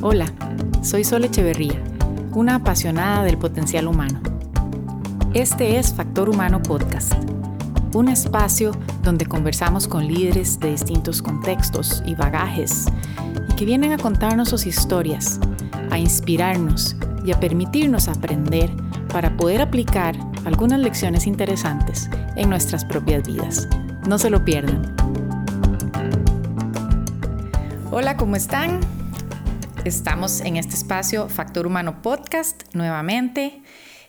Hola, soy Sol Echeverría, una apasionada del potencial humano. Este es Factor Humano Podcast, un espacio donde conversamos con líderes de distintos contextos y bagajes y que vienen a contarnos sus historias, a inspirarnos y a permitirnos aprender para poder aplicar algunas lecciones interesantes en nuestras propias vidas. No se lo pierdan. Hola, ¿cómo están? Estamos en este espacio Factor Humano Podcast nuevamente.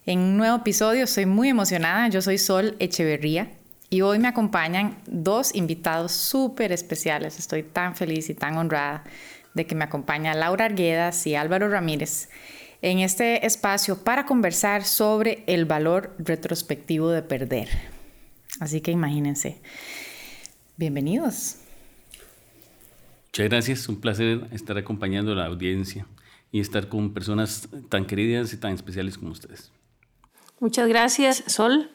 En un nuevo episodio, estoy muy emocionada. Yo soy Sol Echeverría y hoy me acompañan dos invitados súper especiales. Estoy tan feliz y tan honrada de que me acompaña Laura Arguedas y Álvaro Ramírez en este espacio para conversar sobre el valor retrospectivo de perder. Así que imagínense. Bienvenidos. Muchas gracias, un placer estar acompañando a la audiencia y estar con personas tan queridas y tan especiales como ustedes. Muchas gracias, Sol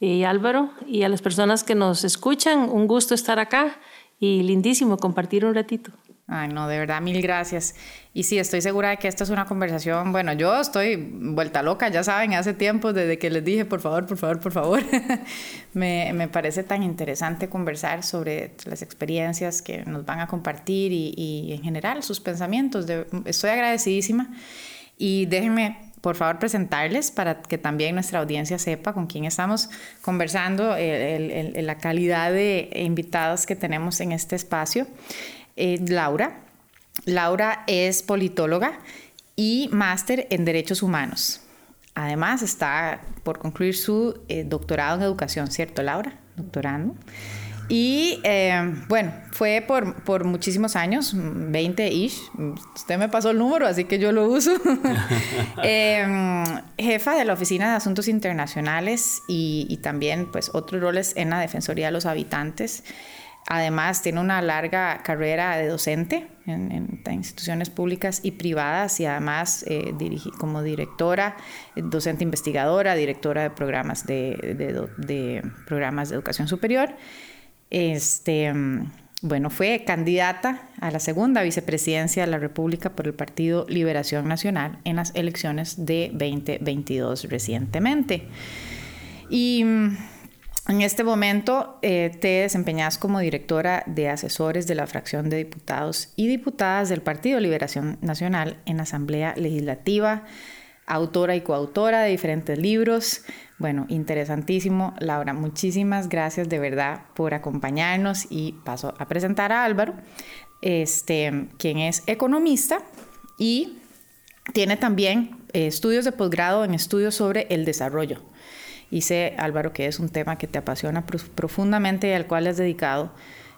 y Álvaro, y a las personas que nos escuchan, un gusto estar acá y lindísimo compartir un ratito. Ay, no, de verdad, mil gracias. Y sí, estoy segura de que esta es una conversación, bueno, yo estoy vuelta loca, ya saben, hace tiempo desde que les dije, por favor, por favor, por favor. me, me, parece tan interesante conversar sobre las experiencias que nos van a compartir y, y en general sus pensamientos. estoy agradecidísima. Y déjenme, por favor, presentarles para que también nuestra audiencia sepa con quién estamos conversando, la calidad de invitados que tenemos en este espacio. Eh, Laura. Laura es politóloga y máster en Derechos Humanos. Además, está por concluir su eh, doctorado en educación, ¿cierto, Laura? Doctorando. Y eh, bueno, fue por, por, muchísimos años, 20-ish. Usted me pasó el número, así que yo lo uso. jefa de la Oficina de Asuntos Internacionales y, y, también pues otros roles en la Defensoría de los Habitantes. Además, tiene una larga carrera de docente en, instituciones públicas y privadas y además eh, como directora, docente investigadora, directora de programas de, programas de educación superior. Este, bueno, fue candidata a la segunda vicepresidencia de la República por el Partido Liberación Nacional en las elecciones de 2022 recientemente. Y en este momento eh, te desempeñas como directora de asesores de la fracción de diputados y diputadas del Partido Liberación Nacional en la Asamblea Legislativa, autora y coautora de diferentes libros. Bueno, interesantísimo. Laura, muchísimas gracias de verdad por acompañarnos y paso a presentar a Álvaro, este, quien es economista y tiene también eh, estudios de posgrado en estudios sobre el desarrollo y sé, Álvaro, que es un tema que te apasiona profundamente y al cual has dedicado,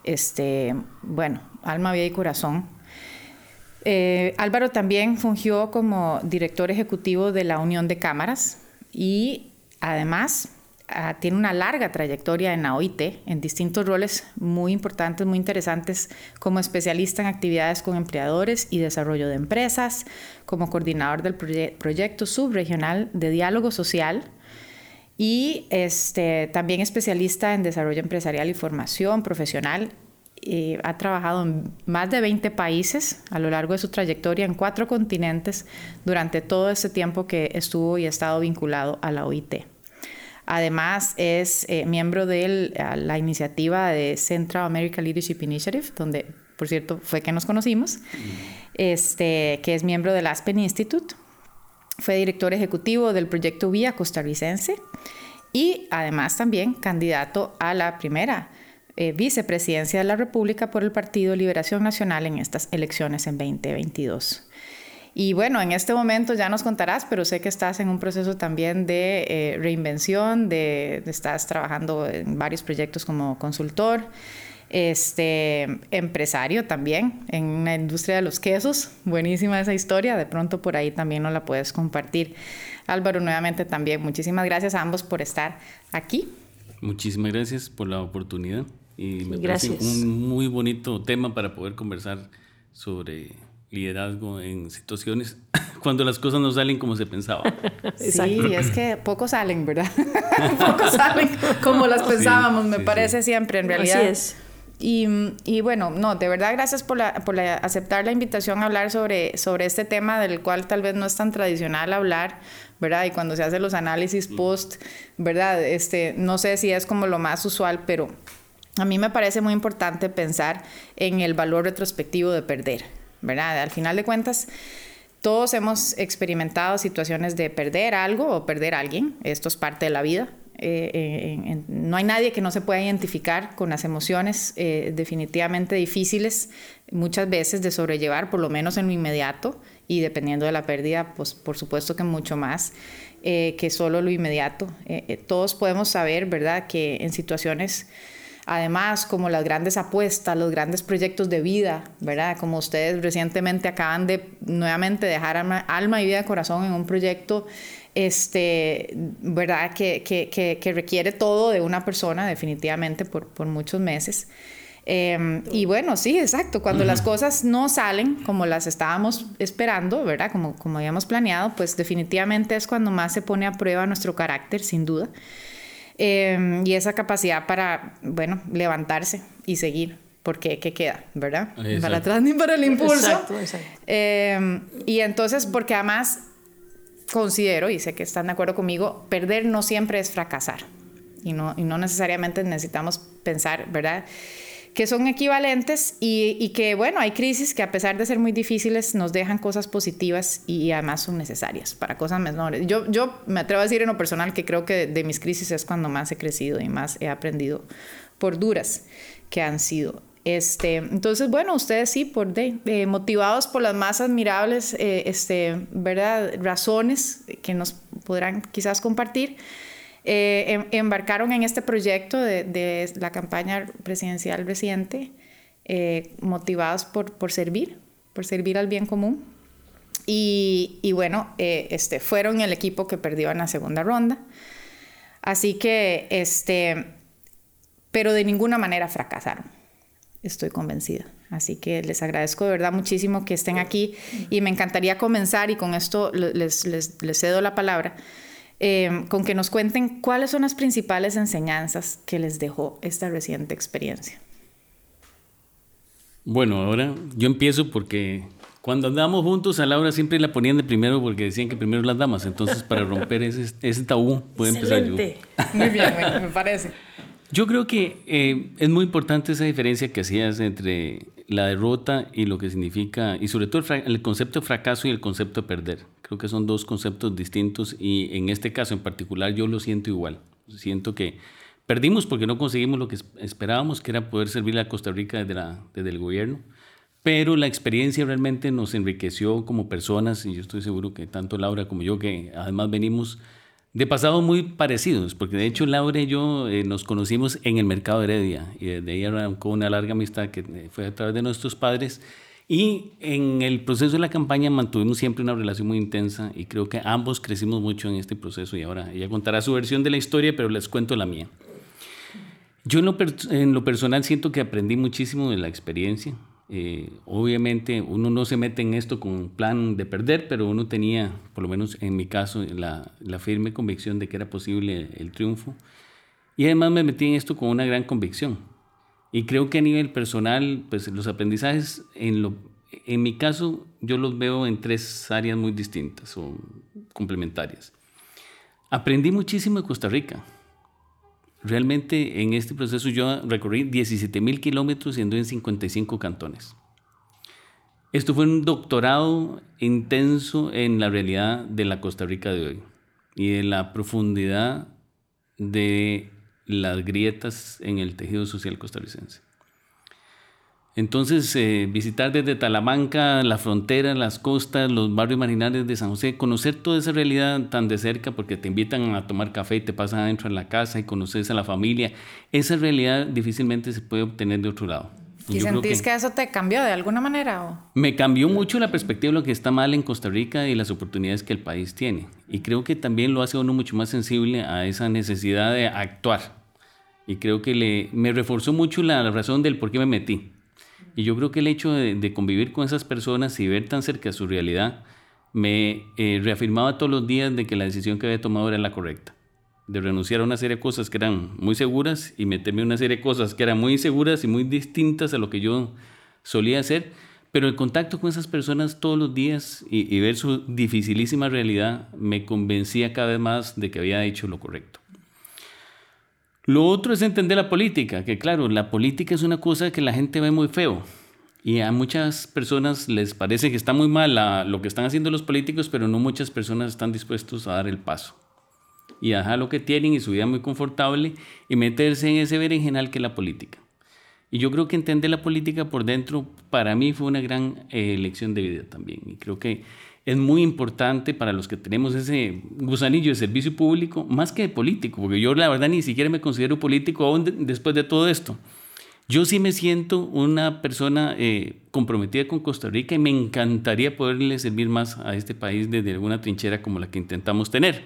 este, bueno, alma, vida y corazón. Eh, Álvaro también fungió como director ejecutivo de la Unión de Cámaras y además ah, tiene una larga trayectoria en la OIT, en distintos roles muy importantes, muy interesantes, como especialista en actividades con empleadores y desarrollo de empresas, como coordinador del proyecto subregional de diálogo social y este, también especialista en desarrollo empresarial y formación profesional. ha trabajado en más de 20 países a lo largo de su trayectoria en cuatro continentes durante todo ese tiempo que estuvo y ha estado vinculado a la OIT. Además, es eh, miembro de la iniciativa de Central American Leadership Initiative, donde, por cierto, fue que nos conocimos, este, que es miembro del Aspen Institute, fue director ejecutivo del proyecto Vía Costarricense y además también candidato a la primera eh, vicepresidencia de la República por el Partido Liberación Nacional en estas elecciones en 2022. Y bueno, en este momento ya nos contarás, pero sé que estás en un proceso también de eh, reinvención, de, de, estás trabajando en varios proyectos como consultor este, empresario también en la industria de los quesos. Buenísima esa historia, de pronto por ahí también nos la puedes compartir. Álvaro, nuevamente también, muchísimas gracias a ambos por estar aquí. Muchísimas gracias por la oportunidad y me parece un muy bonito tema para poder conversar sobre liderazgo en situaciones cuando las cosas no salen como se pensaba. Sí, es que pocos salen, ¿verdad? pocos salen como las pensábamos, me parece siempre, en realidad. Así es y, bueno, no, de verdad gracias por, por aceptar la invitación a hablar sobre, sobre este tema del cual tal vez no es tan tradicional hablar, ¿verdad? Y cuando se hacen los análisis post, ¿verdad? Este, no sé si es como lo más usual, pero a mí me parece muy importante pensar en el valor retrospectivo de perder, ¿verdad? Al final de cuentas, todos hemos experimentado situaciones de perder algo o perder a alguien, esto es parte de la vida, eh, no hay nadie que no se pueda identificar con las emociones eh, definitivamente difíciles muchas veces de sobrellevar, por lo menos en lo inmediato, y dependiendo de la pérdida, pues por supuesto que mucho más eh, que solo lo inmediato. todos podemos saber, ¿verdad?, que en situaciones además como las grandes apuestas, los grandes proyectos de vida, ¿verdad? Como ustedes recientemente acaban de nuevamente dejar alma, alma y vida de corazón en un proyecto este, ¿verdad? Que, que, que, requiere todo de una persona definitivamente por, por muchos meses. Em, y bueno, sí, exacto, cuando las cosas no salen como las estábamos esperando, ¿verdad? Como, como habíamos planeado, pues definitivamente es cuando más se pone a prueba nuestro carácter, sin duda. Em, y esa capacidad para, bueno, levantarse y seguir porque ¿qué queda? ¿Verdad? Ni para atrás ni para el impulso. Exacto, exacto. Em, y entonces, porque además considero, y sé que están de acuerdo conmigo, perder no siempre es fracasar. Y no, y no necesariamente necesitamos pensar, ¿verdad? Que son equivalentes y, y, que, bueno, hay crisis que a pesar de ser muy difíciles nos dejan cosas positivas y, además son necesarias para cosas menores. Yo, yo me atrevo a decir en lo personal que creo que de mis crisis es cuando más he crecido y más he aprendido por duras que han sido. Este, entonces, bueno, ustedes sí, por de, eh, motivados por las más admirables eh, este, ¿verdad? razones que nos podrán quizás compartir, eh, em, embarcaron en este proyecto de, de la campaña presidencial reciente, motivados por, servir, por servir al bien común. Y, bueno, este, fueron el equipo que perdió en la segunda ronda. Así que, pero de ninguna manera fracasaron estoy convencida. Así que les agradezco de verdad muchísimo que estén aquí y me encantaría comenzar y con esto les, les, cedo la palabra, eh, con que nos cuenten cuáles son las principales enseñanzas que les dejó esta reciente experiencia. Bueno, ahora yo empiezo porque cuando andamos juntos a Laura siempre la ponían de primero porque decían que primero las damas, entonces para romper ese, ese tabú puede empezar yo. Muy bien, me parece. Yo creo que eh, es muy importante esa diferencia que hacías entre la derrota y lo que significa, y sobre todo el, concepto de fracaso y el concepto de perder. Creo que son dos conceptos distintos y en este caso en particular yo lo siento igual. Siento que perdimos porque no conseguimos lo que esperábamos, que era poder servirle a Costa Rica desde, la, desde el gobierno, pero la experiencia realmente nos enriqueció como personas y yo estoy seguro que tanto Laura como yo, que además venimos de pasado muy parecidos, porque de hecho Laura y yo eh, nos conocimos en el mercado de Heredia y desde ahí arrancó una larga amistad que eh, fue a través de nuestros padres y en el proceso de la campaña mantuvimos siempre una relación muy intensa y creo que ambos crecimos mucho en este proceso y ahora ella contará su versión de la historia, pero les cuento la mía. Yo en lo, en lo personal siento que aprendí muchísimo de la experiencia, eh, obviamente uno no se mete en esto con plan de perder, pero uno tenía, por lo menos en mi caso, la, firme convicción de que era posible el triunfo. Y además me metí en esto con una gran convicción. Y creo que a nivel personal, pues los aprendizajes, en, lo, en mi caso, yo los veo en tres áreas muy distintas o complementarias. Aprendí muchísimo de Costa Rica Realmente en este proceso yo recorrí 17 mil kilómetros y en 55 cantones. Esto fue un doctorado intenso en la realidad de la Costa Rica de hoy y de la profundidad de las grietas en el tejido social costarricense. Entonces, eh, visitar desde Talamanca, la frontera, las costas, los barrios marginales de San José, conocer toda esa realidad tan de cerca, porque te invitan a tomar café y te pasan adentro en la casa y conoces a la familia, esa realidad difícilmente se puede obtener de otro lado. ¿Y sentís que, eso te cambió de alguna manera? O? Me cambió mucho la perspectiva de lo que está mal en Costa Rica y las oportunidades que el país tiene. Y creo que también lo hace uno mucho más sensible a esa necesidad de actuar. Y creo que le, me reforzó mucho la razón del por qué me metí y yo creo que el hecho de, convivir con esas personas y ver tan cerca su realidad me eh, reafirmaba todos los días de que la decisión que había tomado era la correcta. de renunciar a una serie de cosas que eran muy seguras y meterme en una serie de cosas que eran muy inseguras y muy distintas a lo que yo solía hacer. Pero el contacto con esas personas todos los días y, y ver su dificilísima realidad me convencía cada vez más de que había hecho lo correcto. Lo otro es entender la política, que claro, la política es una cosa que la gente ve muy feo. Y a muchas personas les parece que está muy mal lo que están haciendo los políticos, pero no muchas personas están dispuestos a dar el paso. Y a dejar lo que tienen y su vida muy confortable y meterse en ese berenjenal que es la política. Y yo creo que entender la política por dentro para mí fue una gran eh, lección de vida también. Y creo que es muy importante para los que tenemos ese gusanillo de servicio público, más que de político, porque yo la verdad ni siquiera me considero político aún después de todo esto. Yo sí me siento una persona eh, comprometida con Costa Rica y me encantaría poderle servir más a este país desde alguna trinchera como la que intentamos tener.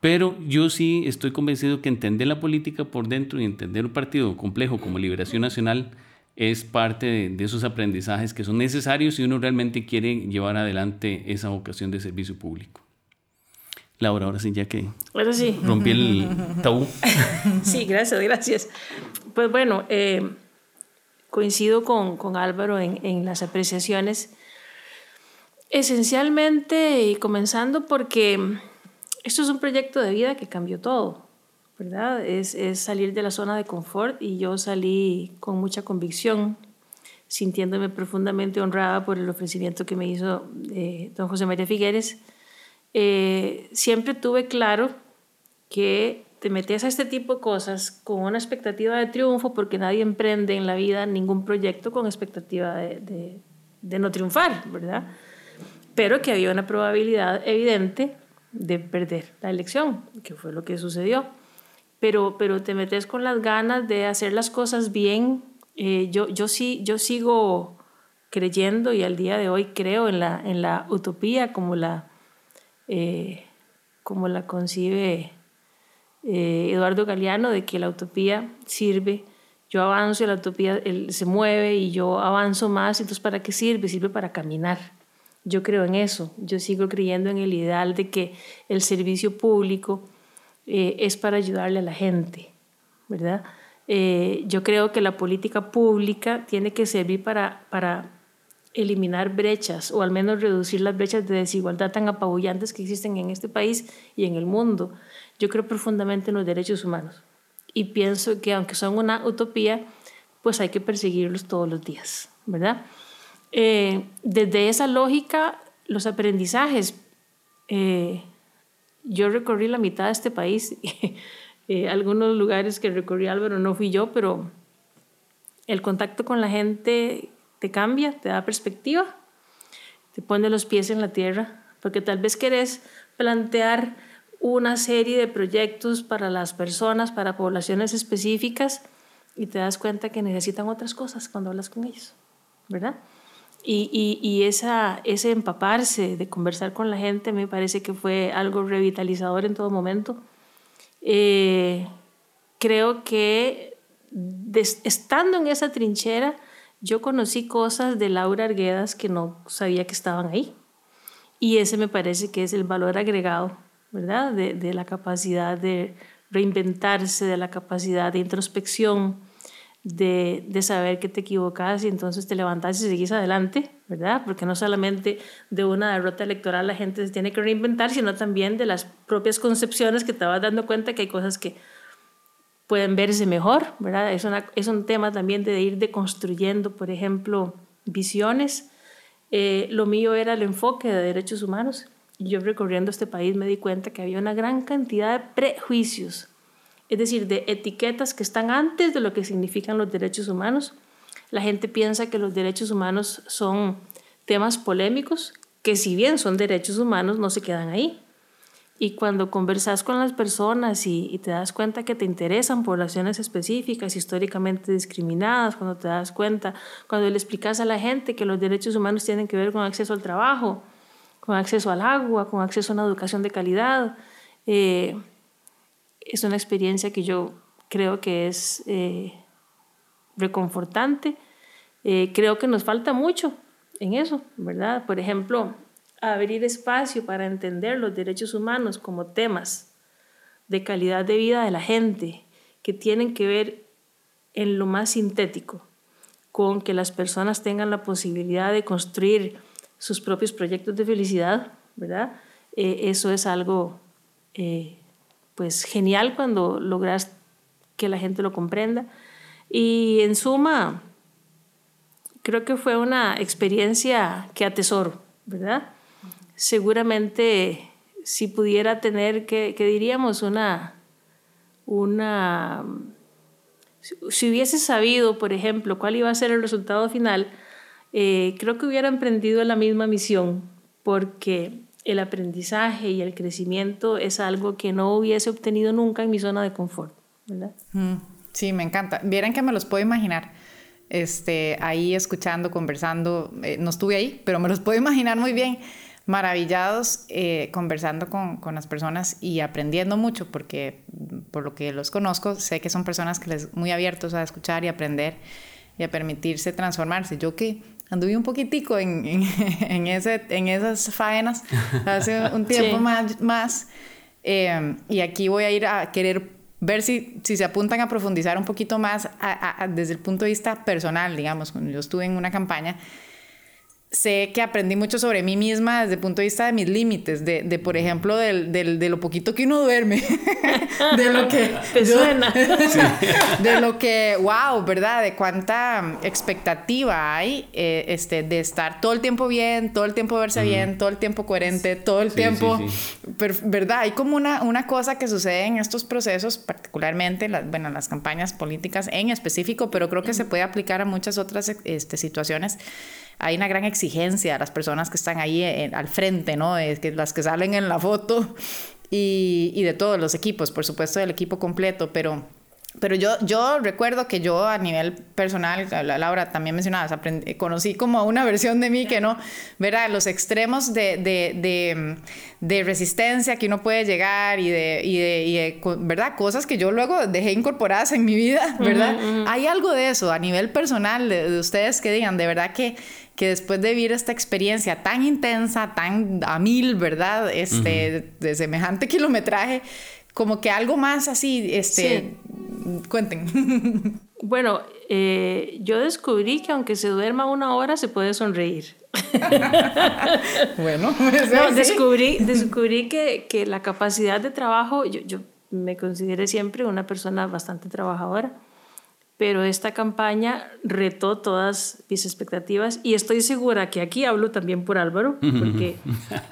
Pero yo sí estoy convencido que entender la política por dentro y entender un partido complejo como Liberación Nacional es parte de, esos aprendizajes que son necesarios si uno realmente quiere llevar adelante esa vocación de servicio público. Laura, ahora sí, ya que sí. rompí el tabú. sí, gracias, gracias. Pues bueno, eh, coincido con, con Álvaro en, en, las apreciaciones. Esencialmente, y comenzando porque esto es un proyecto de vida que cambió todo. ¿Verdad? Es, es, salir de la zona de confort y yo salí con mucha convicción, sintiéndome profundamente honrada por el ofrecimiento que me hizo eh, don José María Figueres. Eh, siempre tuve claro que te metes a este tipo de cosas con una expectativa de triunfo porque nadie emprende en la vida ningún proyecto con expectativa de, de, no triunfar, ¿verdad? Pero que había una probabilidad evidente de perder la elección, que fue lo que sucedió pero, pero te metes con las ganas de hacer las cosas bien. Eh, yo, yo, sí, yo sigo creyendo y al día de hoy creo en la, en la utopía como la, eh, como la concibe eh, Eduardo Galeano, de que la utopía sirve. Yo avanzo y la utopía se mueve y yo avanzo más. Entonces, ¿para qué sirve? Sirve para caminar. Yo creo en eso. Yo sigo creyendo en el ideal de que el servicio público eh, es para ayudarle a la gente, ¿verdad? Eh, yo creo que la política pública tiene que servir para, para eliminar brechas o al menos reducir las brechas de desigualdad tan apabullantes que existen en este país y en el mundo. Yo creo profundamente en los derechos humanos y pienso que aunque son una utopía, pues hay que perseguirlos todos los días, ¿verdad? Eh, desde esa lógica, los aprendizajes yo recorrí la mitad de este país. Eh, algunos lugares que recorrí Álvaro no fui yo, pero el contacto con la gente te cambia, te da perspectiva, te pone los pies en la tierra, porque tal vez querés plantear una serie de proyectos para las personas, para poblaciones específicas, y te das cuenta que necesitan otras cosas cuando hablas con ellos, ¿verdad? Y, y, esa, ese empaparse de conversar con la gente me parece que fue algo revitalizador en todo momento. Eh, creo que estando en esa trinchera, yo conocí cosas de Laura Arguedas que no sabía que estaban ahí. Y ese me parece que es el valor agregado, ¿verdad? De, de la capacidad de reinventarse, de la capacidad de introspección, de, de, saber que te equivocas y entonces te levantas y seguís adelante, ¿verdad? Porque no solamente de una derrota electoral la gente se tiene que reinventar, sino también de las propias concepciones que te dando cuenta que hay cosas que pueden verse mejor, ¿verdad? Es, una, es un tema también de ir deconstruyendo, por ejemplo, visiones. Eh, lo mío era el enfoque de derechos humanos. Yo recorriendo este país me di cuenta que había una gran cantidad de prejuicios es decir, de etiquetas que están antes de lo que significan los derechos humanos. La gente piensa que los derechos humanos son temas polémicos, que si bien son derechos humanos, no se quedan ahí. Y cuando conversas con las personas y, te das cuenta que te interesan poblaciones específicas, históricamente discriminadas, cuando te das cuenta, cuando le explicas a la gente que los derechos humanos tienen que ver con acceso al trabajo, con acceso al agua, con acceso a una educación de calidad, eh, es una experiencia que yo creo que es eh, reconfortante. Eh, creo que nos falta mucho en eso, ¿verdad? Por ejemplo, abrir espacio para entender los derechos humanos como temas de calidad de vida de la gente que tienen que ver en lo más sintético, con que las personas tengan la posibilidad de construir sus propios proyectos de felicidad, ¿verdad? Eh, eso es algo pues genial cuando logras que la gente lo comprenda. Y en suma, creo que fue una experiencia que atesoro, ¿verdad? Seguramente si pudiera tener, que, diríamos, una, una, si hubiese sabido, por ejemplo, cuál iba a ser el resultado final, eh, creo que hubiera emprendido la misma misión, porque el aprendizaje y el crecimiento es algo que no hubiese obtenido nunca en mi zona de confort, ¿verdad? Mm, sí, me encanta. Vieran que me los puedo imaginar. Este, ahí escuchando, conversando, eh, no estuve ahí, pero me los puedo imaginar muy bien, maravillados, eh, conversando con, con, las personas y aprendiendo mucho, porque por lo que los conozco, sé que son personas que les muy abiertos a escuchar y aprender y a permitirse transformarse. Yo que anduve un poquitico en, en, ese, en esas faenas hace un tiempo más, más. Eh, y aquí voy a ir a querer ver si, si se apuntan a profundizar un poquito más desde el punto de vista personal, digamos, cuando yo estuve en una campaña sé que aprendí mucho sobre mí misma desde el punto de vista de mis límites, de, de por ejemplo, del, del, de lo poquito que uno duerme, de lo que... Te suena. De lo que, wow, ¿verdad? De cuánta expectativa hay eh, este, de estar todo el tiempo bien, todo el tiempo verse bien, todo el tiempo coherente, todo el tiempo, ¿verdad? Hay como una, una cosa que sucede en estos procesos, particularmente, las, bueno, las campañas políticas en específico, pero creo que se puede aplicar a muchas otras este, situaciones hay una gran exigencia a las personas que están ahí al frente, ¿no? Es que las que salen en la foto y, y de todos los equipos, por supuesto del equipo completo, pero pero yo, yo recuerdo que yo a nivel personal, Laura también mencionabas, aprendí, conocí como una versión de mí que no, verá, los extremos de, de, de, de, resistencia que uno puede llegar y de, y de, ¿verdad? Cosas que yo luego dejé incorporadas en mi vida, ¿verdad? Hay algo de eso a nivel personal de, ustedes que digan, de verdad que que después de vivir esta experiencia tan intensa, tan a mil, ¿verdad? Este, de semejante kilometraje, como que algo más así, este, cuenten. Bueno, eh, yo descubrí que aunque se duerma una hora se puede sonreír. bueno, descubrí, descubrí que, que, la capacidad de trabajo, yo, yo me consideré siempre una persona bastante trabajadora pero esta campaña retó todas mis expectativas y estoy segura que aquí hablo también por Álvaro, porque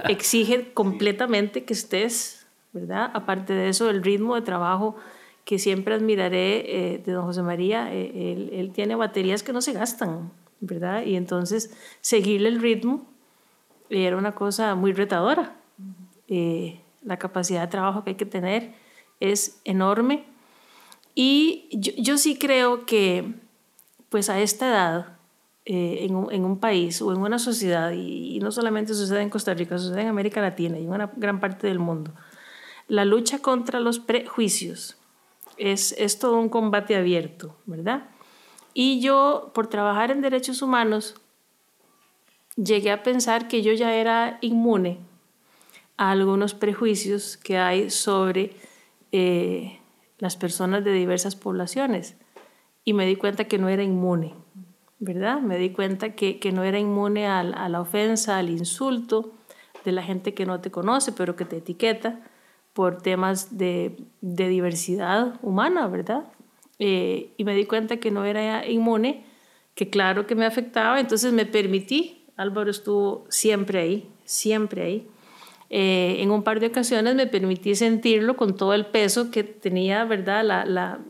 exige completamente que estés, ¿verdad? Aparte de eso, el ritmo de trabajo que siempre admiraré eh, de don José María, eh, él, tiene baterías que no se gastan, ¿verdad? Y entonces seguirle el ritmo era una cosa muy retadora. Eh, la capacidad de trabajo que hay que tener es enorme y yo, sí creo que, pues a esta edad, eh, en, un, en, un, país o en una sociedad, y, no solamente sucede en Costa Rica, sucede en América Latina y en una gran parte del mundo, la lucha contra los prejuicios es, es todo un combate abierto, ¿verdad? Y yo, por trabajar en derechos humanos, llegué a pensar que yo ya era inmune a algunos prejuicios que hay sobre eh, las personas de diversas poblaciones y me di cuenta que no era inmune, ¿verdad? Me di cuenta que, que no era inmune a, a, la ofensa, al insulto de la gente que no te conoce, pero que te etiqueta por temas de, de diversidad humana, ¿verdad? Eh, y me di cuenta que no era inmune, que claro que me afectaba, entonces me permití, Álvaro estuvo siempre ahí, siempre ahí, eh, en un par de ocasiones me permití sentirlo con todo el peso que tenía, ¿verdad? La, la,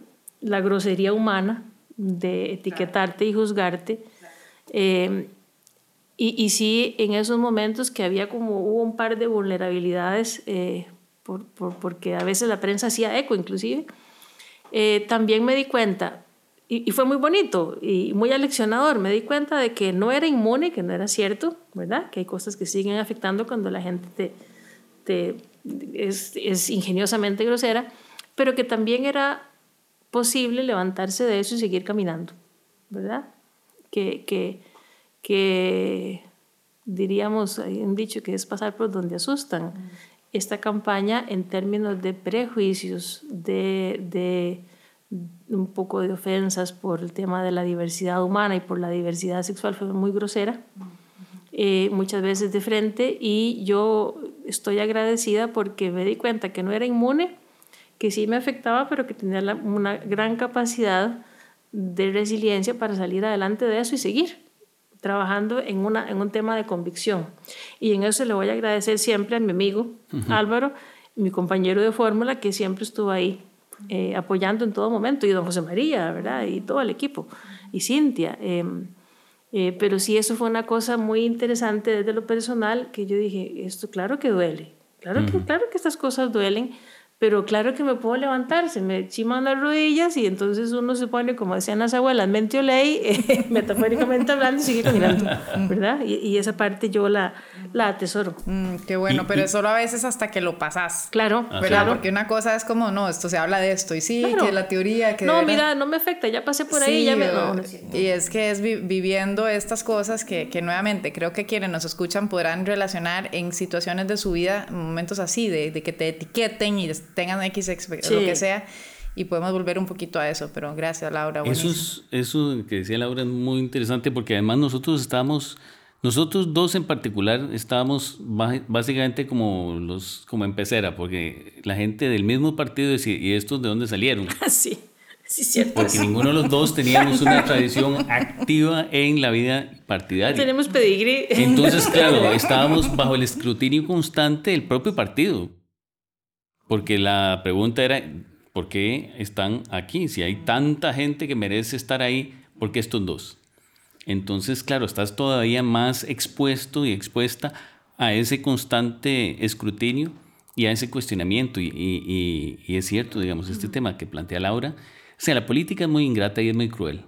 la grosería humana de etiquetarte y juzgarte. Eh, y, y, sí, en esos momentos que había como hubo un par de vulnerabilidades, eh, por, por, porque a veces la prensa hacía eco inclusive, también me di cuenta, y, y, fue muy bonito y muy aleccionador, me di cuenta de que no era inmune, que no era cierto, ¿verdad? Que hay cosas que siguen afectando cuando la gente te, es, es ingeniosamente grosera, pero que también era posible levantarse de eso y seguir caminando, ¿verdad? Que, que, que diríamos, hay un dicho que es pasar por donde asustan. Esta campaña en términos de prejuicios, de, de un poco de ofensas por el tema de la diversidad humana y por la diversidad sexual fue muy grosera, eh, muchas veces de frente, y yo estoy agradecida porque me di cuenta que no era inmune, que sí me afectaba, pero que tenía una gran capacidad de resiliencia para salir adelante de eso y seguir trabajando en, una, en un tema de convicción. Y en eso le voy a agradecer siempre a mi amigo Álvaro, mi compañero de fórmula, que siempre estuvo ahí eh, apoyando en todo momento, y don José María, ¿verdad? Y todo el equipo, y Cintia. Em, eh, pero sí, eso fue una cosa muy interesante desde lo personal, que yo dije, esto claro que duele, claro, que, claro que estas cosas duelen, pero claro que me puedo levantar, se me chiman las rodillas y entonces uno se pone, como decían las abuelas, mente o ley, eh, metafóricamente hablando, y sigue caminando, ¿verdad? Y, y, esa parte yo la, la atesoro. Mm, qué bueno, pero solo a veces hasta que lo pasas. Claro, ¿verdad? Claro. Porque una cosa es como, no, esto se habla de esto, y sí, que la teoría, que... No, mira, no me afecta, ya pasé por ahí, ya me... No, y es que es viviendo estas cosas que, que nuevamente creo que quienes nos escuchan podrán relacionar en situaciones de su vida, momentos así, de, de que te etiqueten y tengan X, lo que sea, y podemos volver un poquito a eso, pero gracias Laura. Eso, es, eso que decía Laura es muy interesante porque además nosotros estábamos, nosotros dos en particular estábamos básicamente como los como en pecera, porque la gente del mismo partido decía, ¿y estos de dónde salieron? Sí. Sí, cierto. Porque ninguno de los dos teníamos una tradición activa en la vida partidaria. Tenemos pedigrí. Entonces, claro, estábamos bajo el escrutinio constante del propio partido. Porque la pregunta era, ¿por qué están aquí? Si hay tanta gente que merece estar ahí, ¿por qué estos dos? Entonces, claro, estás todavía más expuesto y expuesta a ese constante escrutinio y a ese cuestionamiento. Y, es cierto, digamos, este tema que plantea Laura, o sea, la política es muy ingrata y es muy cruel.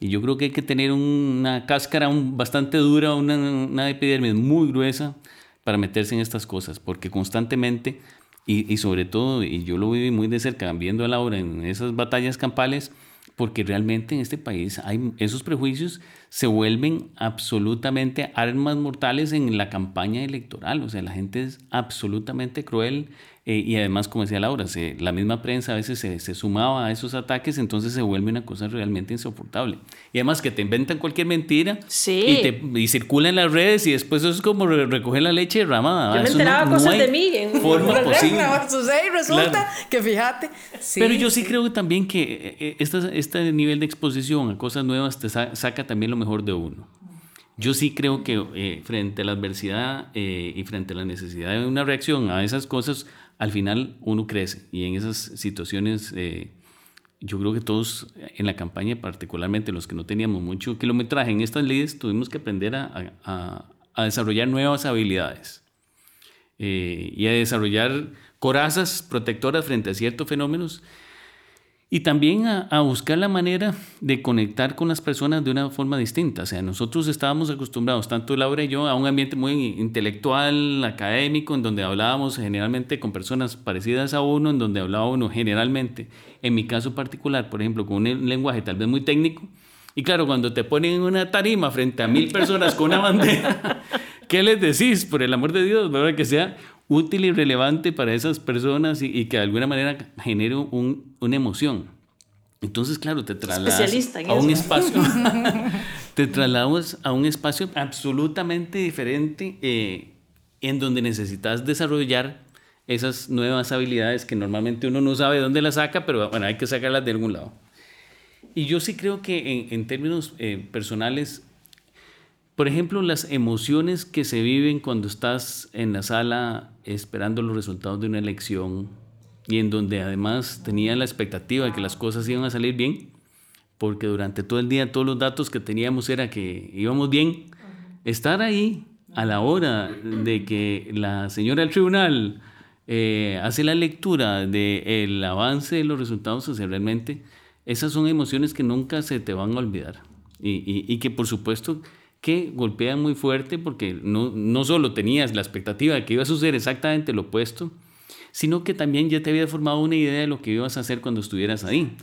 Y yo creo que hay que tener una cáscara bastante dura, una, una epidermis muy gruesa para meterse en estas cosas, porque constantemente y, y, sobre todo, y yo lo viví muy de cerca, viendo a Laura en esas batallas campales, porque realmente en este país hay esos prejuicios se vuelven absolutamente armas mortales en la campaña electoral. O sea, la gente es absolutamente cruel eh, y además, como decía Laura, se, la misma prensa a veces se, se, sumaba a esos ataques, entonces se vuelve una cosa realmente insoportable. Y además que te inventan cualquier mentira sí. y, te, y circula en las redes y después eso es como recoger la leche derramada. Yo me enteraba no, cosas no de mí en forma posible. Sucede y resulta claro. que fíjate. Sí, Pero yo sí, creo también que eh, eh, este, nivel de exposición a cosas nuevas te saca también lo mejor de uno. Yo sí creo que eh, frente a la adversidad eh, y frente a la necesidad de una reacción a esas cosas, al final uno crece y en esas situaciones eh, yo creo que todos en la campaña, particularmente los que no teníamos mucho kilometraje en estas leyes, tuvimos que aprender a, a, a desarrollar nuevas habilidades eh, y a desarrollar corazas protectoras frente a ciertos fenómenos y también a, a, buscar la manera de conectar con las personas de una forma distinta. O sea, nosotros estábamos acostumbrados, tanto Laura y yo, a un ambiente muy intelectual, académico, en donde hablábamos generalmente con personas parecidas a uno, en donde hablaba uno generalmente, en mi caso particular, por ejemplo, con un lenguaje tal vez muy técnico. Y claro, cuando te ponen en una tarima frente a mil personas con una bandera, ¿qué les decís? Por el amor de Dios, ¿verdad? Que sea útil y relevante para esas personas y, y que de alguna manera genere un, una emoción. Entonces, claro, te trasladas a un espacio, te trasladas a un espacio absolutamente diferente eh, en donde necesitas desarrollar esas nuevas habilidades que normalmente uno no sabe dónde las saca, pero bueno, hay que sacarlas de algún lado. Y yo sí creo que en, en términos eh, personales por ejemplo, las emociones que se viven cuando estás en la sala esperando los resultados de una elección y en donde además tenía la expectativa de que las cosas iban a salir bien, porque durante todo el día todos los datos que teníamos era que íbamos bien. Estar ahí a la hora de que la señora del tribunal eh, hace la lectura del avance de los resultados, o sea, realmente esas son emociones que nunca se te van a olvidar y, y, y que por supuesto que golpean muy fuerte porque no, no solo tenías la expectativa de que iba a suceder exactamente lo opuesto, sino que también ya te había formado una idea de lo que ibas a hacer cuando estuvieras ahí.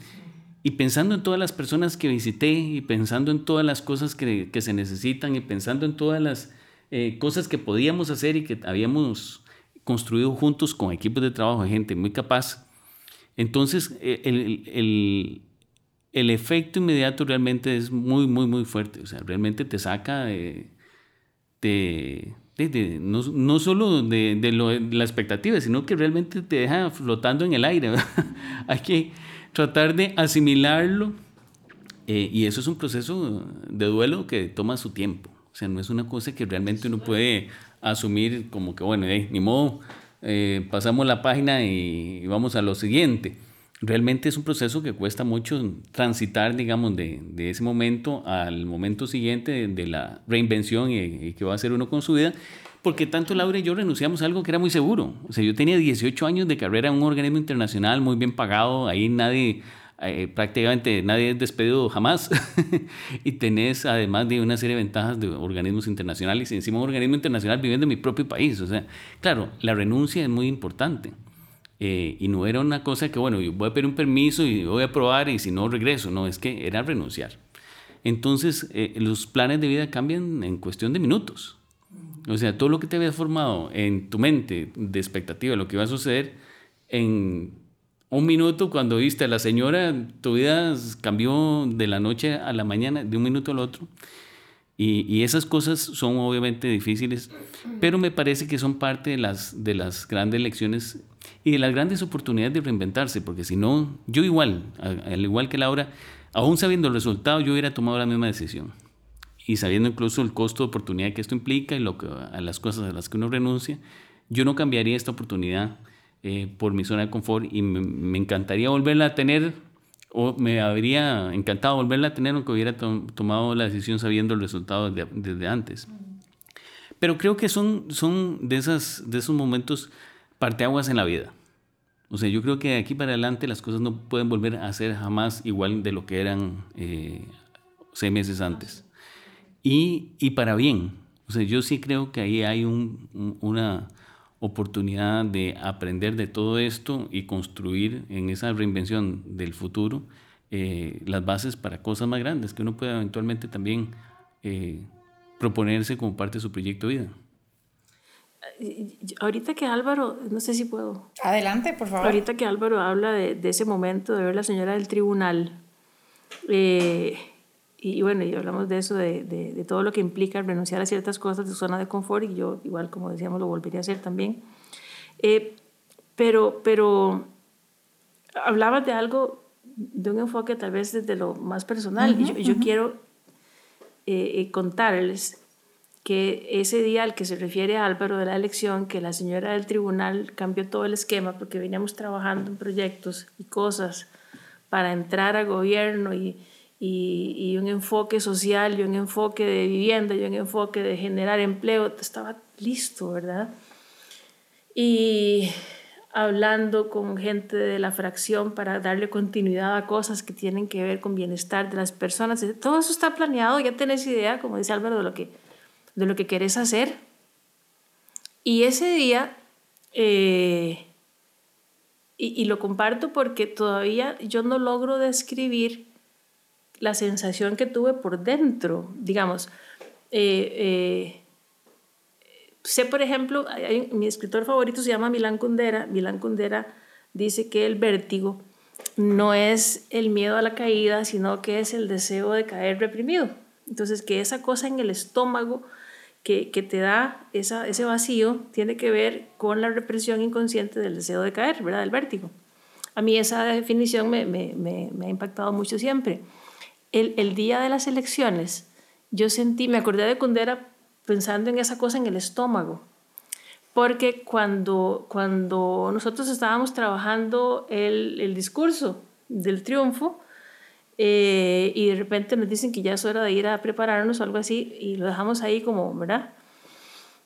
Y pensando en todas las personas que visité y pensando en todas las cosas que, que se necesitan y pensando en todas las eh, cosas que podíamos hacer y que habíamos construido juntos con equipos de trabajo de gente muy capaz. Entonces, e, el, el, el, efecto inmediato realmente es muy, muy, muy fuerte. O sea, realmente te saca de, de, de, no, no, solo de, lo, la expectativa, sino que realmente te deja flotando en el aire. Hay que tratar de asimilarlo eh, y eso es un proceso de duelo que toma su tiempo. O sea, no es una cosa que realmente uno puede asumir como que, bueno, ni modo, eh, pasamos la página y, vamos a lo siguiente. Realmente es un proceso que cuesta mucho transitar, digamos, de, de ese momento al momento siguiente de, la reinvención y, y, que va a hacer uno con su vida, porque tanto Laura y yo renunciamos a algo que era muy seguro. O sea, yo tenía 18 años de carrera en un organismo internacional muy bien pagado, ahí nadie eh, prácticamente nadie es despedido jamás y tenés además de una serie de ventajas de organismos internacionales y encima un organismo internacional viviendo en mi propio país. O sea, claro, la renuncia es muy importante. Eh, y no era una cosa que, bueno, yo voy a pedir un permiso y voy a probar y si no regreso, no, es que era renunciar. Entonces, eh, los planes de vida cambian en cuestión de minutos. O sea, todo lo que te había formado en tu mente de expectativa de lo que iba a suceder, en un minuto cuando viste a la señora, tu vida cambió de la noche a la mañana, de un minuto al otro. Y, y, esas cosas son obviamente difíciles, pero me parece que son parte de las, de las grandes lecciones y de las grandes oportunidades de reinventarse, porque si no, yo igual, al igual que Laura, aún sabiendo el resultado, yo hubiera tomado la misma decisión. Y sabiendo incluso el costo de oportunidad que esto implica y lo que, a las cosas a las que uno renuncia, yo no cambiaría esta oportunidad eh, por mi zona de confort y me, encantaría volverla a tener o me habría encantado volverla a tener aunque hubiera tomado la decisión sabiendo el resultado desde antes. Pero creo que son, son de, esas, de esos momentos parteaguas en la vida. O sea, yo creo que de aquí para adelante las cosas no pueden volver a ser jamás igual de lo que eran eh, seis meses antes. Y, y, para bien. O sea, yo sí creo que ahí hay un, una, oportunidad de aprender de todo esto y construir en esa reinvención del futuro eh, las bases para cosas más grandes que uno pueda eventualmente también eh, proponerse como parte de su proyecto de vida. Ahorita que Álvaro, no sé si puedo. Adelante, por favor. Ahorita que Álvaro habla de, de ese momento de ver la señora del tribunal, eh, y, bueno, y hablamos de eso, de, de, todo lo que implica renunciar a ciertas cosas de zona de confort, y yo igual, como decíamos, lo volvería a hacer también. Eh, pero, pero hablabas de algo, de un enfoque tal vez desde lo más personal. y yo, quiero eh, eh, contarles que ese día al que se refiere Álvaro de la elección, que la señora del tribunal cambió todo el esquema porque veníamos trabajando en proyectos y cosas para entrar a gobierno y y, un enfoque social y un enfoque de vivienda y un enfoque de generar empleo, estaba listo, ¿verdad? Y hablando con gente de la fracción para darle continuidad a cosas que tienen que ver con bienestar de las personas. Todo eso está planeado, ya tenés idea, como dice Álvaro, de lo que, de lo que querés hacer. Y ese día, eh, y, y, lo comparto porque todavía yo no logro describir la sensación que tuve por dentro, digamos. Eh, eh, sé, por ejemplo, mi escritor favorito se llama Milán Kundera. Milán Kundera dice que el vértigo no es el miedo a la caída, sino que es el deseo de caer reprimido. Entonces, que esa cosa en el estómago que, que te da esa, ese vacío tiene que ver con la represión inconsciente del deseo de caer, ¿verdad? Del vértigo. A mí esa definición me, me, me, me ha impactado mucho siempre el, el, día de las elecciones, yo sentí, me acordé de Kundera pensando en esa cosa en el estómago, porque cuando, cuando nosotros estábamos trabajando el, el discurso del triunfo, eh, y de repente nos dicen que ya es hora de ir a prepararnos o algo así, y lo dejamos ahí como, ¿verdad?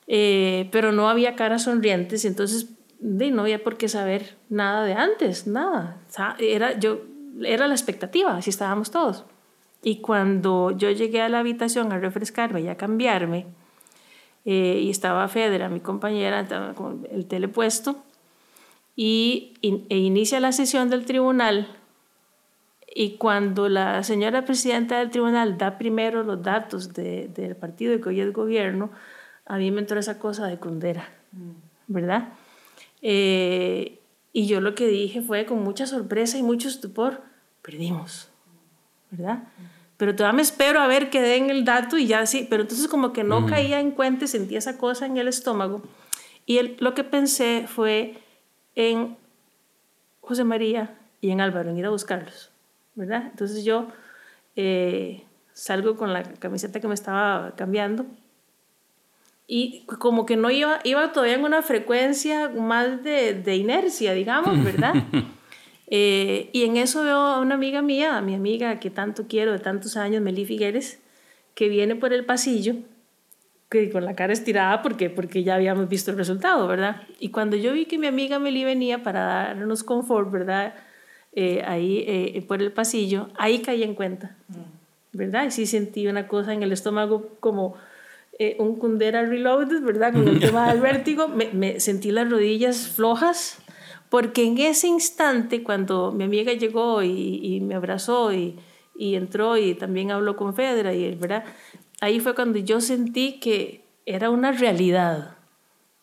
Eh, pero no había caras sonrientes, entonces de, no había por qué saber nada de antes, nada. Era, yo, era la expectativa, así estábamos todos. Y cuando yo llegué a la habitación a refrescarme y a cambiarme, eh, y estaba Federa, mi compañera, con el telepuesto, y e inicia la sesión del tribunal. Y cuando la señora presidenta del tribunal da primero los datos de, del partido que hoy es gobierno, a mí me entró esa cosa de condera, ¿verdad? Eh, y yo lo que dije fue con mucha sorpresa y mucho estupor, perdimos, ¿verdad? Pero todavía me espero a ver que den el dato y ya sí, pero entonces como que no caía en cuenta y sentía esa cosa en el estómago. Y lo que pensé fue en José María y en Álvaro, en ir a buscarlos, ¿verdad? Entonces yo eh, salgo con la camiseta que me estaba cambiando y como que no iba, iba todavía en una frecuencia más de, de inercia, digamos, ¿verdad? eh, y en eso veo a una amiga mía, a mi amiga que tanto quiero de tantos años, Meli Figueres, que viene por el pasillo, que con la cara estirada porque, porque ya habíamos visto el resultado, ¿verdad? Y cuando yo vi que mi amiga Meli venía para darnos confort, ¿verdad? Eh, ahí eh, por el pasillo, ahí caí en cuenta, ¿verdad? Y sí sentí una cosa en el estómago como eh, un Kundera Reloaded, ¿verdad? Con el tema del vértigo, me, sentí las rodillas flojas, porque en ese instante, cuando mi amiga llegó y, me abrazó y, y, entró y también habló con Fedra, y, ¿verdad? Ahí fue cuando yo sentí que era una realidad.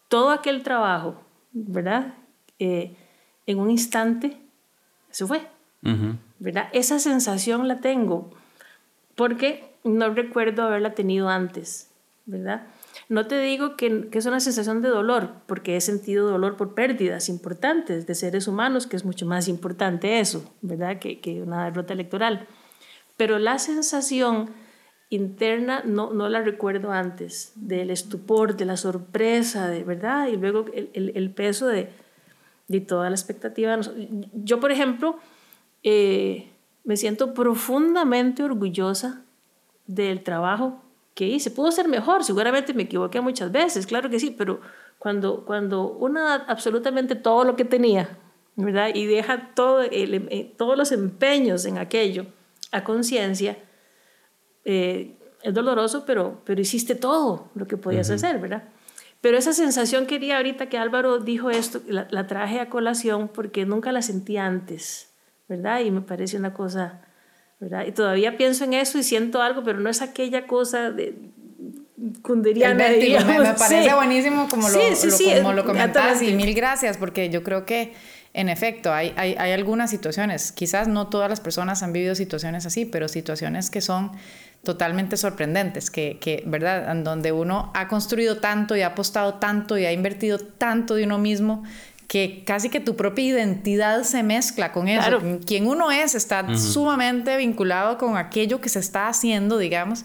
Todo aquel trabajo, ¿verdad? Eh, en un instante, se fue. ¿verdad? Esa sensación la tengo porque no recuerdo haberla tenido antes. ¿verdad? No te digo que, es una sensación de dolor, porque he sentido dolor por pérdidas importantes de seres humanos, que es mucho más importante eso, ¿verdad? Que, que una derrota electoral. Pero la sensación interna no, no la recuerdo antes, del estupor, de la sorpresa, de verdad, y luego el, el, peso de, de, toda la expectativa. Yo, por ejemplo, eh, me siento profundamente orgullosa del trabajo que hice. Pudo ser mejor, seguramente me equivoqué muchas veces, claro que sí, pero cuando, cuando uno da absolutamente todo lo que tenía, ¿verdad? Y deja todo eh, todos los empeños en aquello a conciencia, eh, es doloroso, pero, pero hiciste todo lo que podías hacer, ¿verdad? Pero esa sensación quería ahorita que Álvaro dijo esto, la, la, traje a colación porque nunca la sentí antes, ¿verdad? Y me parece una cosa y todavía pienso en eso y siento algo, pero no es aquella cosa de cunderiana. me, parece buenísimo como lo, como lo comentas y mil gracias, porque yo creo que en efecto hay, hay, hay, algunas situaciones, quizás no todas las personas han vivido situaciones así, pero situaciones que son totalmente sorprendentes, que, que, ¿verdad? En donde uno ha construido tanto y ha apostado tanto y ha invertido tanto de uno mismo que casi que tu propia identidad se mezcla con eso. Quien uno es está sumamente vinculado con aquello que se está haciendo, digamos.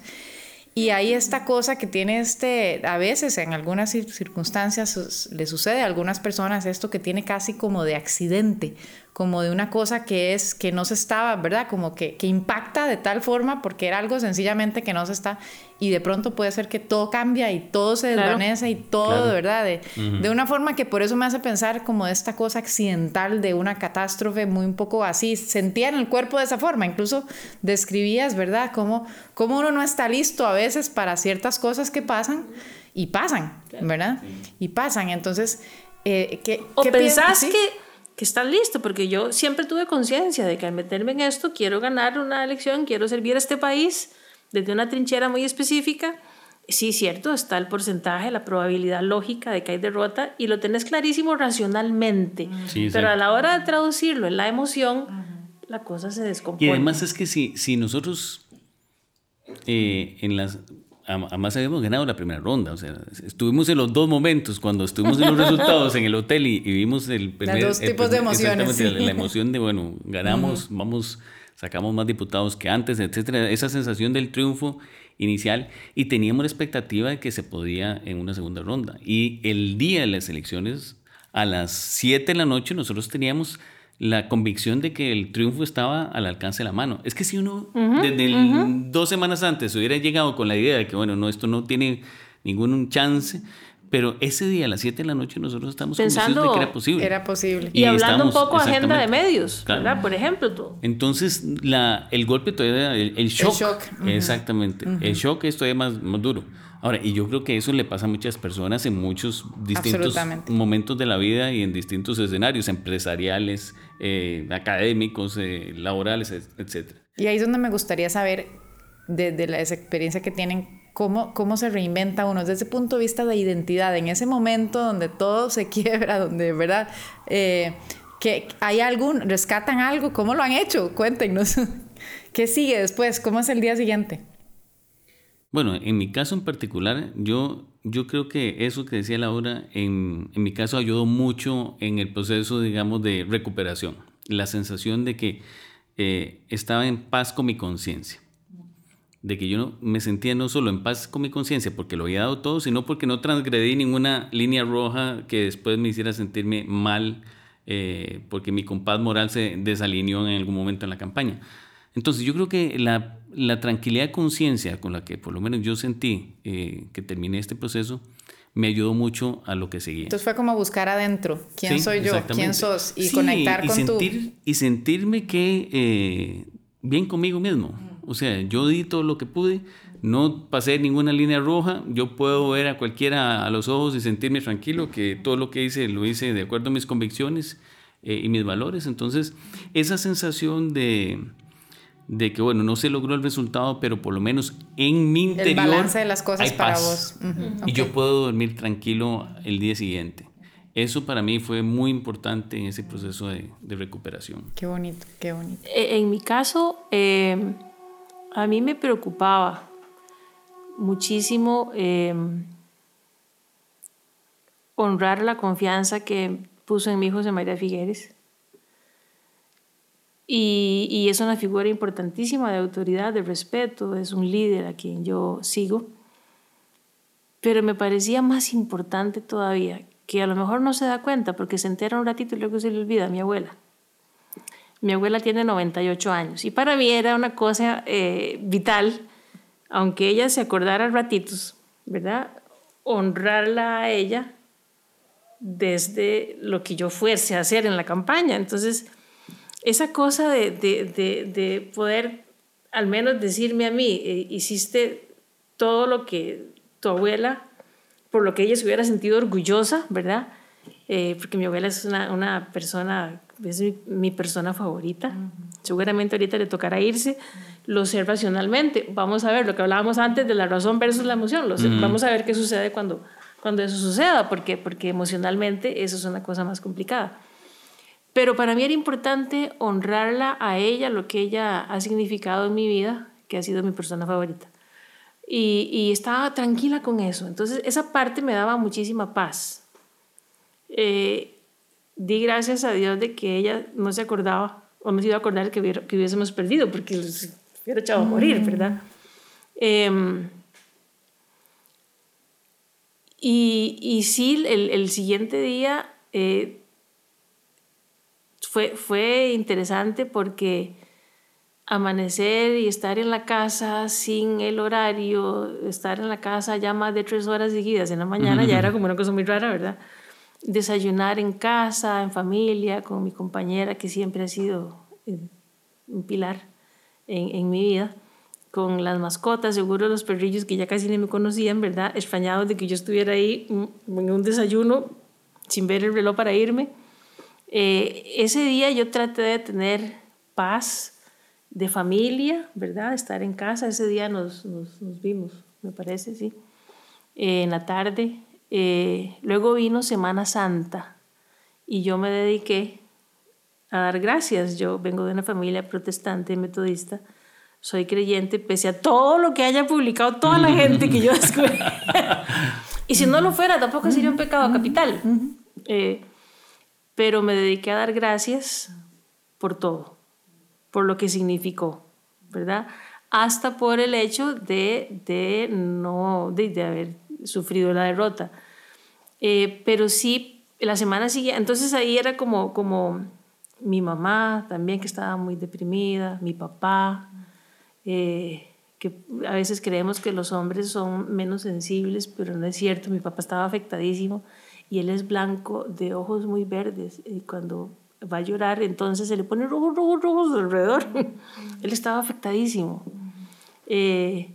Y hay esta cosa que tiene este, a veces en algunas circunstancias le sucede a algunas personas esto que tiene casi como de accidente, como de una cosa que es que no se estaba, ¿verdad? Como que, que impacta de tal forma porque era algo sencillamente que no se está. Y de pronto puede ser que todo cambia y todo se desvanece y todo, de ¿verdad? De, de, una forma que por eso me hace pensar como de esta cosa accidental de una catástrofe muy un poco así, sentía en el cuerpo de esa forma, incluso describías, ¿verdad? Como, como uno no está listo a veces para ciertas cosas que pasan y pasan, ¿verdad? Y pasan, entonces... Eh, ¿qué, o pensás que que estás listo, porque yo siempre tuve conciencia de que al meterme en esto quiero ganar una elección, quiero servir a este país desde una trinchera muy específica. Sí, cierto, está el porcentaje, la probabilidad lógica de que hay derrota y lo tenés clarísimo racionalmente, pero a la hora de traducirlo en la emoción, la cosa se descompone. Y además es que si, si nosotros eh, en las además habíamos ganado la primera ronda, o sea, estuvimos en los dos momentos, cuando estuvimos en los resultados en el hotel y, vimos el primer... Los dos tipos de emociones. La, emoción de, bueno, ganamos, vamos, sacamos más diputados que antes, etcétera, esa sensación del triunfo inicial y teníamos la expectativa de que se podía en una segunda ronda. Y el día de las elecciones, a las 7 de la noche, nosotros teníamos la convicción de que el triunfo estaba al alcance de la mano. Es que si uno desde dos semanas antes hubiera llegado con la idea de que, bueno, no, esto no tiene ningún chance, pero ese día a las 7 de la noche nosotros estamos pensando de que era posible. Era posible. Y, hablando un poco agenda de medios, ¿verdad? Por ejemplo. Tú. Entonces, la, el golpe todavía, el, el shock. Exactamente. El shock es todavía más, más duro. Ahora, y yo creo que eso le pasa a muchas personas en muchos distintos momentos de la vida y en distintos escenarios empresariales, eh, académicos, eh, laborales, etc. Y ahí es donde me gustaría saber, desde la experiencia que tienen cómo, cómo se reinventa uno desde ese punto de vista de identidad, en ese momento donde todo se quiebra, donde, ¿verdad? Eh, que hay algún, rescatan algo, ¿cómo lo han hecho? Cuéntenos. ¿Qué sigue después? ¿Cómo es el día siguiente? Bueno, en mi caso en particular, yo, yo creo que eso que decía Laura, en, en mi caso ayudó mucho en el proceso, digamos, de recuperación. La sensación de que eh, estaba en paz con mi conciencia. De que yo no, me sentía no solo en paz con mi conciencia porque lo había dado todo, sino porque no transgredí ninguna línea roja que después me hiciera sentirme mal eh, porque mi compás moral se desalineó en algún momento en la campaña. Entonces yo creo que la, la tranquilidad de conciencia con la que por lo menos yo sentí eh, que terminé este proceso me ayudó mucho a lo que seguía. Entonces fue como buscar adentro, quién soy yo, quién sos, y conectar y con sentir, Y sentirme que eh, bien conmigo mismo. O sea, yo di todo lo que pude, no pasé ninguna línea roja, yo puedo ver a cualquiera a los ojos y sentirme tranquilo que todo lo que hice lo hice de acuerdo a mis convicciones eh, y mis valores. Entonces, esa sensación de de que, bueno, no se logró el resultado, pero por lo menos en mi interior. El balance de las cosas para vos. Y yo puedo dormir tranquilo el día siguiente. Eso para mí fue muy importante en ese proceso de, de recuperación. Qué bonito, qué bonito. E, en mi caso, eh, a mí me preocupaba muchísimo eh, honrar la confianza que puso en mi hijo José María Figueres y, es una figura importantísima de autoridad, de respeto, es un líder a quien yo sigo. Pero me parecía más importante todavía, que a lo mejor no se da cuenta porque se entera un ratito y luego se le olvida, mi abuela. Mi abuela tiene 98 años y para mí era una cosa eh, vital, aunque ella se acordara ratitos, ¿verdad? Honrarla a ella desde lo que yo fuese a hacer en la campaña. Entonces, esa cosa de, de, de, poder al menos decirme a mí, eh, hiciste todo lo que tu abuela, por lo que ella se hubiera sentido orgullosa, ¿verdad? Eh, porque mi abuela es una, una persona, es mi, persona favorita. Seguramente ahorita le tocará irse. Lo sé racionalmente. Vamos a ver lo que hablábamos antes de la razón versus la emoción. Lo Vamos a ver qué sucede cuando, cuando eso suceda, porque, porque emocionalmente eso es una cosa más complicada. Pero para mí era importante honrarla a ella, lo que ella ha significado en mi vida, que ha sido mi persona favorita. Y, y estaba tranquila con eso. Entonces esa parte me daba muchísima paz. Eh, di gracias a Dios de que ella no se acordaba o no se iba a acordar que, que hubiésemos perdido, porque se hubiera echado a morir. ¿verdad? Em, y, y sí, el, el siguiente día eh, fue, fue interesante porque amanecer y estar en la casa sin el horario, estar en la casa ya más de tres horas seguidas en la mañana, ya era como una cosa muy rara, ¿verdad? Desayunar en casa, en familia, con mi compañera, que siempre ha sido eh, un pilar en, en mi vida, con las mascotas, seguro los perrillos que ya casi ni me conocían, ¿verdad? Extrañados de que yo estuviera ahí mm, en un desayuno sin ver el reloj para irme eh, ese día yo traté de tener paz de familia, ¿verdad? Estar en casa. Ese día nos, nos, vimos, me parece, sí. Eh, en la tarde. Eh, luego vino Semana Santa y yo me dediqué a dar gracias. Yo vengo de una familia protestante metodista. Soy creyente, pese a todo lo que haya publicado toda la gente que yo descubrí. y si no lo fuera, tampoco sería un pecado capital pero me dediqué a dar gracias por todo, por lo que significó, ¿verdad? Hasta por el hecho de, de no, de, haber sufrido la derrota. Eh, pero sí, la semana siguiente, entonces ahí era como, como mi mamá también que estaba muy deprimida, mi papá, eh, que a veces creemos que los hombres son menos sensibles, pero no es cierto, mi papá estaba afectadísimo y él es blanco de ojos muy verdes y cuando va a llorar entonces se le pone rojos, rojos, rojos alrededor. él estaba afectadísimo. Eh,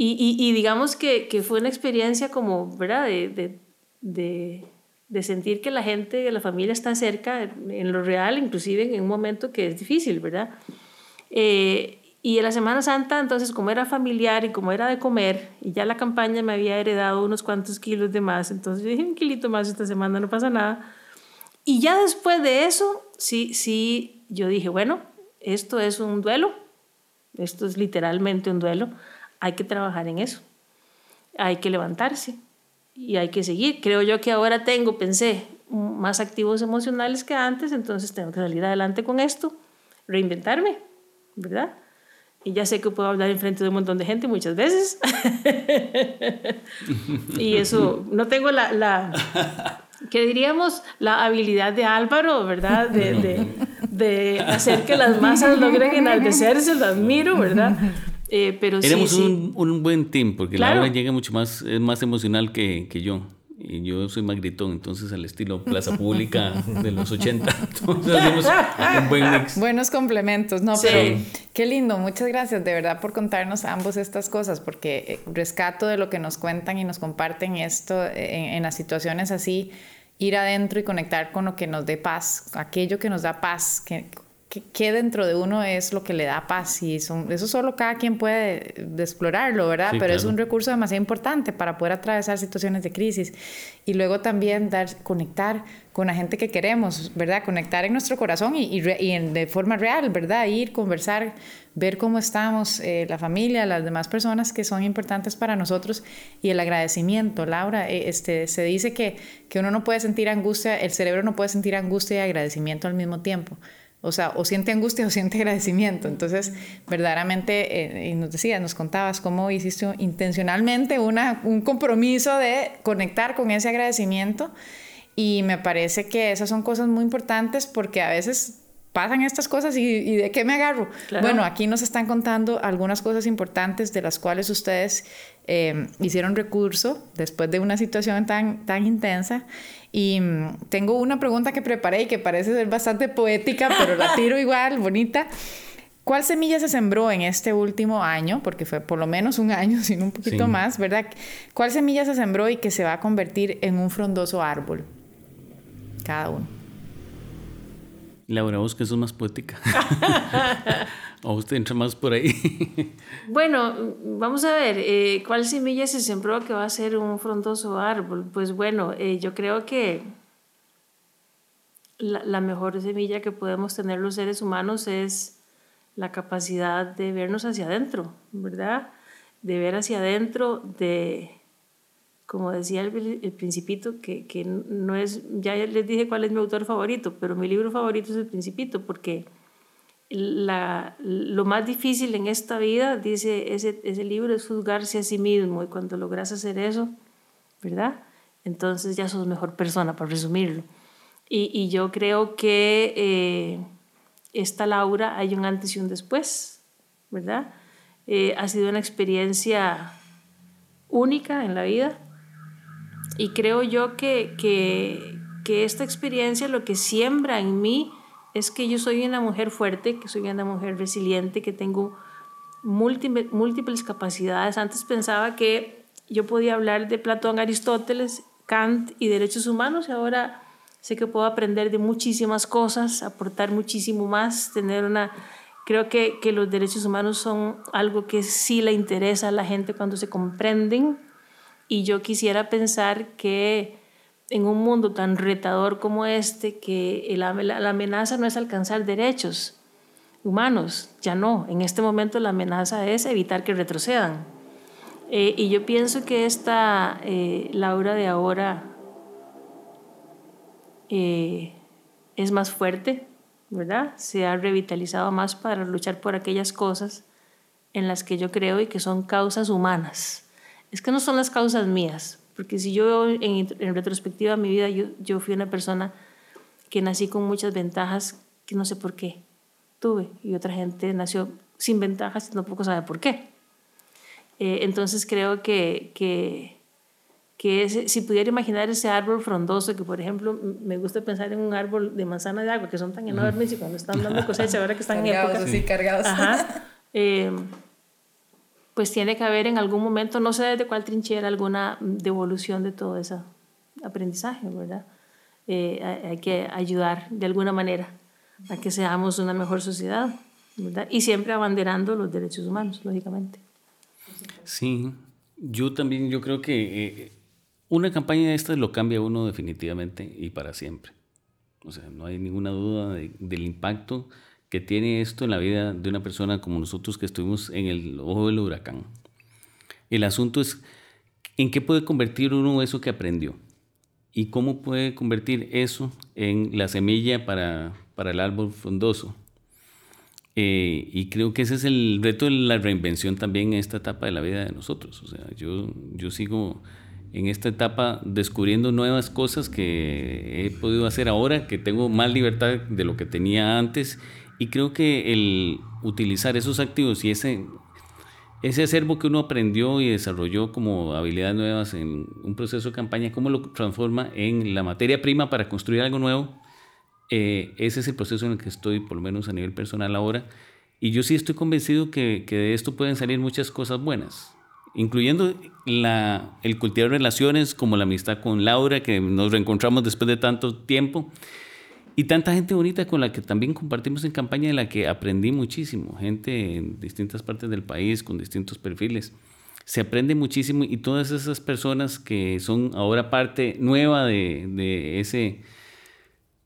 y, y, digamos que, que, fue una experiencia como, ¿verdad? De, de, de, sentir que la gente, que la familia está cerca en lo real, inclusive en un momento que es difícil, ¿verdad? Eh, Y en la Semana Santa, entonces, como era familiar y como era de comer, y ya la campaña me había heredado unos cuantos kilos de más, entonces yo dije un kilito más esta semana, no pasa nada. Y ya después de eso, sí, sí, yo dije, bueno, esto es un duelo, esto es literalmente un duelo, hay que trabajar en eso, hay que levantarse y hay que seguir. Creo yo que ahora tengo, pensé, más activos emocionales que antes, entonces tengo que salir adelante con esto, reinventarme, ¿verdad? Y ya sé que puedo hablar en frente de un montón de gente muchas veces. y eso, no tengo la, la, ¿qué diríamos? La habilidad de Álvaro, ¿verdad? De, de, de hacer que las masas logren enaltecerse, lo admiro, ¿verdad? Eh, pero Éramos Un, un, buen team, porque la Laura llega mucho más, es más emocional que, que yo y yo soy más gritón, entonces al estilo plaza pública de los 80. Entonces hacemos un buen mix. Buenos complementos, no, pero qué lindo, muchas gracias de verdad por contarnos ambos estas cosas, porque eh, rescato de lo que nos cuentan y nos comparten esto eh, en las situaciones así, ir adentro y conectar con lo que nos dé paz, aquello que nos da paz, que qué dentro de uno es lo que le da paz y son, eso solo cada quien puede explorarlo, ¿verdad? Pero es un recurso demasiado importante para poder atravesar situaciones de crisis y luego también dar, conectar con la gente que queremos, ¿verdad? Conectar en nuestro corazón y, y, de forma real, ¿verdad? Ir, conversar, ver cómo estamos, eh, la familia, las demás personas que son importantes para nosotros y el agradecimiento. Laura, eh, este, se dice que, que uno no puede sentir angustia, el cerebro no puede sentir angustia y agradecimiento al mismo tiempo. O sea, o siente angustia o siente agradecimiento. Entonces, verdaderamente, eh, y nos decías, nos contabas cómo hiciste intencionalmente una, un compromiso de conectar con ese agradecimiento. Y me parece que esas son cosas muy importantes porque a veces pasan estas cosas y, de qué me agarro. Bueno, aquí nos están contando algunas cosas importantes de las cuales ustedes eh, hicieron recurso después de una situación tan, tan intensa y mm, tengo una pregunta que preparé y que parece ser bastante poética, pero la tiro igual, bonita. ¿Cuál semilla se sembró en este último año? Porque fue por lo menos un año, sino un poquito más, ¿verdad? ¿Cuál semilla se sembró y que se va a convertir en un frondoso árbol? Cada uno. Laura, vos que sos más poética. ¿O usted entra más por ahí? bueno, vamos a ver, eh, ¿cuál semilla se sembró que va a ser un frondoso árbol? Pues bueno, eh, yo creo que la, la, mejor semilla que podemos tener los seres humanos es la capacidad de vernos hacia adentro, ¿verdad? De ver hacia adentro, de, como decía el, el Principito, que, que no es, ya les dije cuál es mi autor favorito, pero mi libro favorito es El Principito, porque la, lo más difícil en esta vida, dice ese, ese libro, es juzgarse a sí mismo. Y cuando logras hacer eso, ¿verdad? Entonces ya sos mejor persona, para resumirlo. Y, y yo creo que eh, esta Laura hay un antes y un después, ¿verdad? Eh, ha sido una experiencia única en la vida. Y creo yo que, que, que esta experiencia lo que siembra en mí es que yo soy una mujer fuerte, que soy una mujer resiliente, que tengo múltiples, múltiples capacidades. Antes pensaba que yo podía hablar de Platón, Aristóteles, Kant y derechos humanos y ahora sé que puedo aprender de muchísimas cosas, aportar muchísimo más, tener una... Creo que, que los derechos humanos son algo que sí le interesa a la gente cuando se comprenden y yo quisiera pensar que en un mundo tan retador como este, que la, amenaza no es alcanzar derechos humanos, ya no. En este momento la amenaza es evitar que retrocedan. Eh, y yo pienso que esta eh, Laura de ahora eh, es más fuerte, ¿verdad? Se ha revitalizado más para luchar por aquellas cosas en las que yo creo y que son causas humanas. Es que no son las causas mías, porque si yo en, en retrospectiva mi vida, yo, yo fui una persona que nací con muchas ventajas que no sé por qué tuve y otra gente nació sin ventajas y tampoco sabe por qué. Eh, entonces creo que, que, que si pudiera imaginar ese árbol frondoso, que por ejemplo me gusta pensar en un árbol de manzana de agua, que son tan enormes y cuando están dando cosecha, ahora que están en época... Cargados. Ajá. Eh, pues tiene que haber en algún momento, no sé desde cuál trinchera, alguna devolución de todo ese aprendizaje, ¿verdad? Eh, hay, que ayudar de alguna manera a que seamos una mejor sociedad, Y siempre abanderando los derechos humanos, lógicamente. Sí, yo también, yo creo que eh, una campaña de estas lo cambia uno definitivamente y para siempre. O sea, no hay ninguna duda del impacto que tiene esto en la vida de una persona como nosotros que estuvimos en el ojo del huracán. El asunto es en qué puede convertir uno eso que aprendió y cómo puede convertir eso en la semilla para, para el árbol frondoso. Eh, y creo que ese es el reto de la reinvención también en esta etapa de la vida de nosotros. O sea, yo, yo sigo en esta etapa descubriendo nuevas cosas que he podido hacer ahora, que tengo más libertad de lo que tenía antes. Y creo que el utilizar esos activos y ese, ese acervo que uno aprendió y desarrolló como habilidades nuevas en un proceso de campaña, cómo lo transforma en la materia prima para construir algo nuevo, eh, ese es el proceso en el que estoy, por lo menos a nivel personal ahora. Y yo sí estoy convencido que, que de esto pueden salir muchas cosas buenas incluyendo la, el cultivar relaciones como la amistad con Laura, que nos reencontramos después de tanto tiempo, y tanta gente bonita con la que también compartimos en campaña, de la que aprendí muchísimo, gente en distintas partes del país, con distintos perfiles. Se aprende muchísimo y todas esas personas que son ahora parte nueva de, de ese...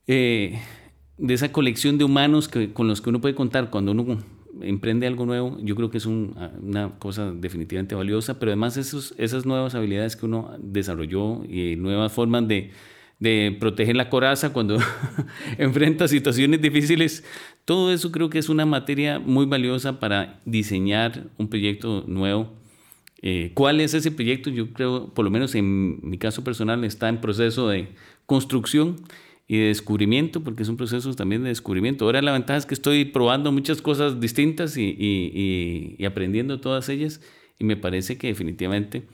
Eh, de esa colección de humanos que, con los que uno puede contar cuando uno emprende algo nuevo, yo creo que es una cosa definitivamente valiosa, pero además esos, esas nuevas habilidades que uno desarrolló y nuevas formas de, de proteger la coraza cuando enfrenta situaciones difíciles, todo eso creo que es una materia muy valiosa para diseñar un proyecto nuevo. Eh, ¿Cuál es ese proyecto? Yo creo, por lo menos en mi caso personal, está en proceso de construcción y de descubrimiento, porque es un proceso también de descubrimiento. Ahora la ventaja es que estoy probando muchas cosas distintas y, y, y, aprendiendo todas ellas y me parece que definitivamente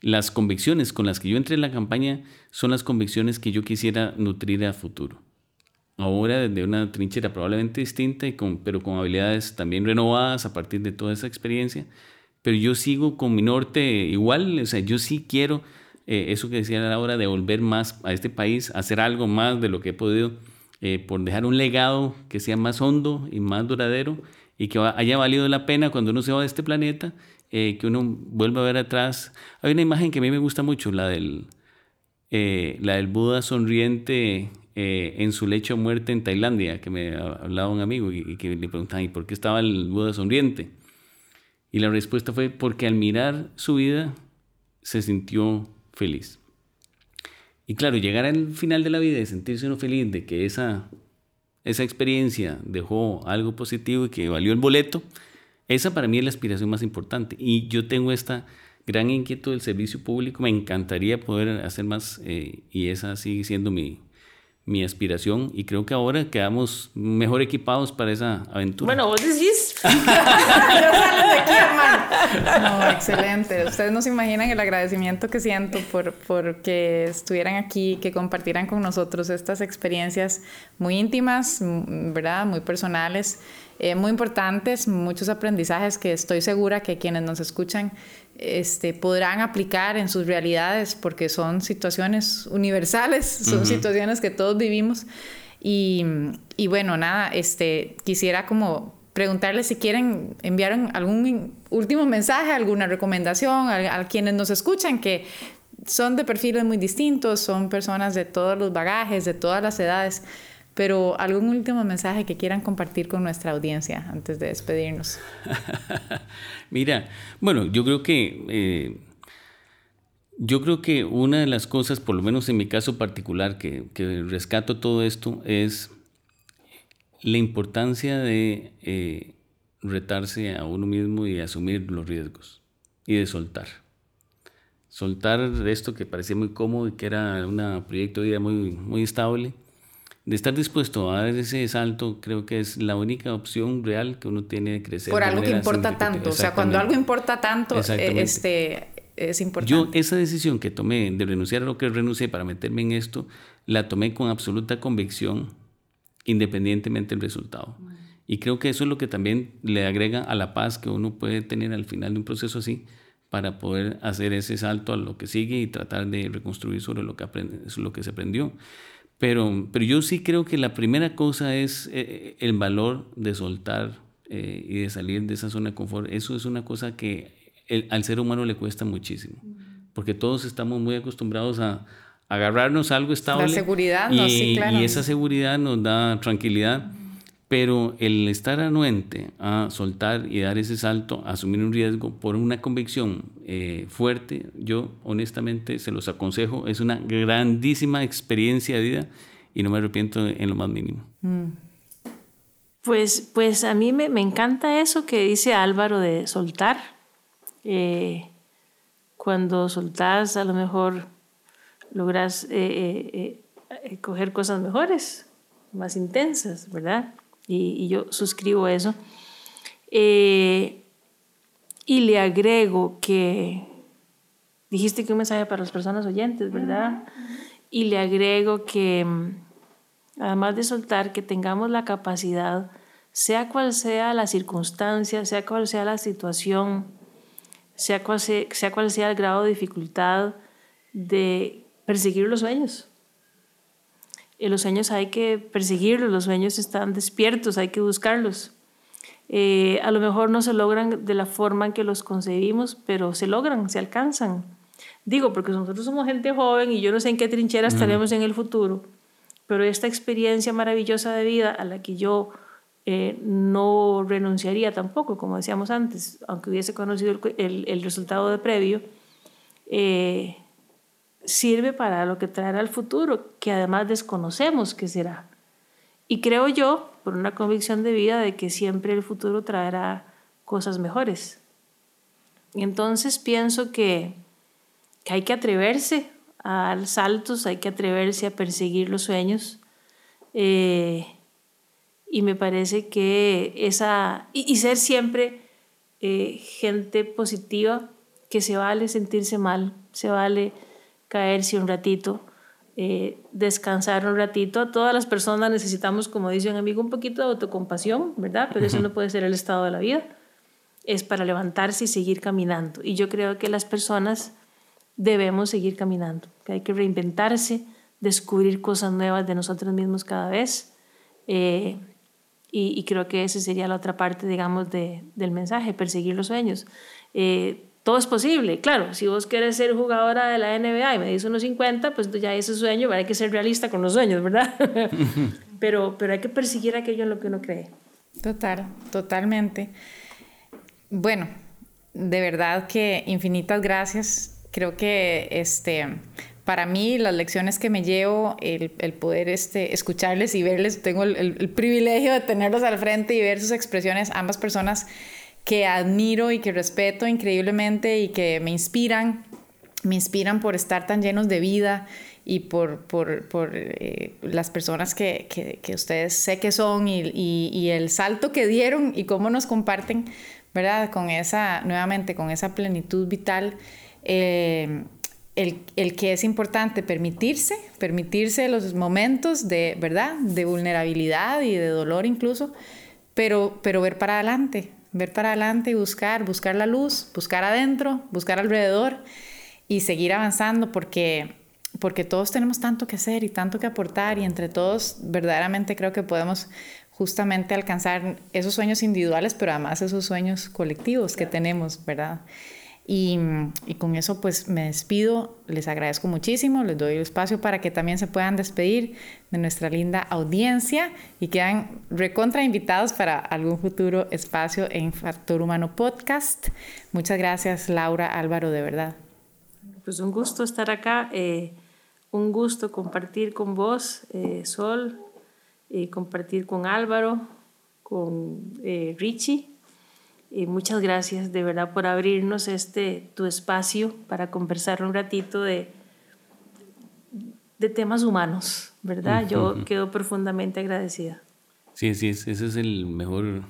las convicciones con las que yo entré en la campaña son las convicciones que yo quisiera nutrir a futuro. Ahora desde una trinchera probablemente distinta, pero con habilidades también renovadas a partir de toda esa experiencia, pero yo sigo con mi norte igual, o sea, yo sí quiero eh, eso que decía Laura, de volver más a este país, hacer algo más de lo que he podido, eh, por dejar un legado que sea más hondo y más duradero y que haya valido la pena cuando uno se va de este planeta, eh, que uno vuelva a ver atrás. Hay una imagen que a mí me gusta mucho, la del, la del Buda sonriente en su lecho de muerte en Tailandia, que me hablaba un amigo y, y que le preguntaban, ¿y por qué estaba el Buda sonriente? Y la respuesta fue porque al mirar su vida se sintió feliz. Y claro, llegar al final de la vida y sentirse uno feliz de que esa, esa experiencia dejó algo positivo y que valió el boleto, esa para mí es la aspiración más importante. Y yo tengo esta gran inquietud del servicio público, me encantaría poder hacer más eh, y esa sigue siendo mi, mi aspiración y creo que ahora quedamos mejor equipados para esa aventura. Bueno, vos decís. No, excelente. Ustedes no se imaginan el agradecimiento que siento por, por que estuvieran aquí, que compartieran con nosotros estas experiencias muy íntimas, ¿verdad? Muy personales, eh, muy importantes, muchos aprendizajes que estoy segura que quienes nos escuchan este, podrán aplicar en sus realidades porque son situaciones universales, son situaciones que todos vivimos. Y, y, bueno, nada, este, quisiera como preguntarles si quieren enviar algún último mensaje, alguna recomendación a, quienes nos escuchan que son de perfiles muy distintos, son personas de todos los bagajes, de todas las edades pero algún último mensaje que quieran compartir con nuestra audiencia antes de despedirnos. Mira, bueno, yo creo que eh, yo creo que una de las cosas, por lo menos en mi caso particular, que, que rescato todo esto es la importancia de eh, retarse a uno mismo y asumir los riesgos y de soltar. Soltar esto que parecía muy cómodo y que era un proyecto de vida muy, muy estable de estar dispuesto a dar ese salto, creo que es la única opción real que uno tiene de crecer. Por algo que importa tanto, o sea, cuando algo importa tanto, eh, este, es importante. Yo esa decisión que tomé de renunciar a lo que renuncié para meterme en esto, la tomé con absoluta convicción, independientemente del resultado. Y creo que eso es lo que también le agrega a la paz que uno puede tener al final de un proceso así, para poder hacer ese salto a lo que sigue y tratar de reconstruir sobre lo que, aprende, lo que se aprendió. Pero, pero yo sí creo que la primera cosa es eh, el valor de soltar eh, y de salir de esa zona de confort, eso es una cosa que al ser humano le cuesta muchísimo, porque todos estamos muy acostumbrados a, agarrarnos algo estable. La seguridad, y, no, sí, claro. Y esa seguridad nos da tranquilidad. Pero el estar anuente a soltar y dar ese salto, a asumir un riesgo por una convicción eh, fuerte, yo honestamente se los aconsejo, es una grandísima experiencia de vida y no me arrepiento en lo más mínimo. Mm. Pues, pues a mí me, me, encanta eso que dice Álvaro de soltar. Eh, cuando soltás a lo mejor logras eh, coger cosas mejores, más intensas, ¿verdad? y, yo suscribo eso. Eh, y le agrego que dijiste que un mensaje para las personas oyentes, ¿verdad? Y le agrego que mm, además de soltar, que tengamos la capacidad, sea cual sea la circunstancia, sea cual sea la situación, sea cual sea, sea, cual sea el grado de dificultad, de perseguir los sueños los sueños hay que perseguirlos, los sueños están despiertos, hay que buscarlos. Eh, a lo mejor no se logran de la forma en que los concebimos, pero se logran, se alcanzan. Digo, porque nosotros somos gente joven y yo no sé en qué trinchera estaremos en el futuro, pero esta experiencia maravillosa de vida a la que yo eh, no renunciaría tampoco, como decíamos antes, aunque hubiese conocido el, el, resultado de previo, eh, sirve para lo que traerá el futuro, que además desconocemos qué será. Y creo yo, por una convicción de vida, de que siempre el futuro traerá cosas mejores. Y entonces pienso que, hay que atreverse a dar saltos, hay que atreverse a perseguir los sueños. Eh, y me parece que esa, y, ser siempre eh, gente positiva, que se vale sentirse mal, se vale caerse un ratito, eh, descansar un ratito. Todas las personas necesitamos, como dice un amigo, un poquito de autocompasión, ¿verdad? Pero eso no puede ser el estado de la vida. Es para levantarse y seguir caminando. Y yo creo que las personas debemos seguir caminando, que hay que reinventarse, descubrir cosas nuevas de nosotros mismos cada vez. Eh, y, creo que esa sería la otra parte, digamos, de, del mensaje, perseguir los sueños. Eh, todo es posible. Claro, si vos querés ser jugadora de la NBA y me dices unos 50, pues ya ese sueño, hay que ser realista con los sueños, ¿verdad? pero, pero hay que perseguir aquello en lo que uno cree. Total, totalmente. Bueno, de verdad que infinitas gracias. Creo que este, para mí las lecciones que me llevo, el, el poder este, escucharles y verles, tengo el, el privilegio de tenerlos al frente y ver sus expresiones, ambas personas que admiro y que respeto increíblemente y que me inspiran, me inspiran por estar tan llenos de vida y por, por, por eh, las personas que, que, que, ustedes sé que son y, y, el salto que dieron y cómo nos comparten, ¿verdad? Con esa, nuevamente, con esa plenitud vital. Eh, el, el, que es importante permitirse, permitirse los momentos de, ¿verdad? De vulnerabilidad y de dolor incluso, pero, pero ver para adelante, ver para adelante y buscar, buscar la luz, buscar adentro, buscar alrededor y seguir avanzando porque, porque todos tenemos tanto que hacer y tanto que aportar y entre todos verdaderamente creo que podemos justamente alcanzar esos sueños individuales, pero además esos sueños colectivos que tenemos, ¿verdad? Y, con eso pues me despido, les agradezco muchísimo, les doy el espacio para que también se puedan despedir de nuestra linda audiencia y quedan recontra invitados para algún futuro espacio en Factor Humano Podcast. Muchas gracias Laura Álvaro, de verdad. Pues un gusto estar acá, eh, un gusto compartir con vos, eh, Sol, eh, compartir con Álvaro, con Richie y muchas gracias de verdad por abrirnos este tu espacio para conversar un ratito de, de temas humanos, ¿verdad? Yo quedo profundamente agradecida. Sí, sí, ese es el mejor,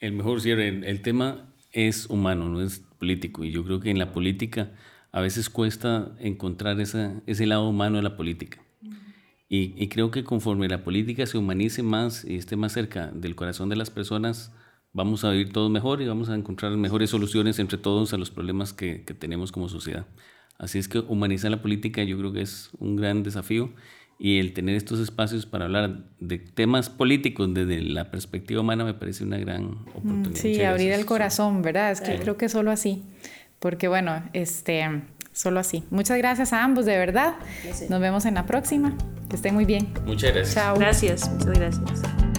el mejor cierre. El, tema es humano, no es político. Y yo creo que en la política a veces cuesta encontrar esa, ese lado humano de la política. Y, y, creo que conforme la política se humanice más y esté más cerca del corazón de las personas, vamos a vivir todos mejor y vamos a encontrar mejores soluciones entre todos a los problemas que, que tenemos como sociedad. Así es que humanizar la política yo creo que es un gran desafío y el tener estos espacios para hablar de temas políticos desde la perspectiva humana me parece una gran mm, oportunidad. Sí, abrir el corazón, ¿verdad? Es que creo que solo así, porque bueno, este, solo así. Muchas gracias a ambos, de verdad. Nos vemos en la próxima. Que estén muy bien. Muchas gracias. Chao. Gracias, muchas gracias.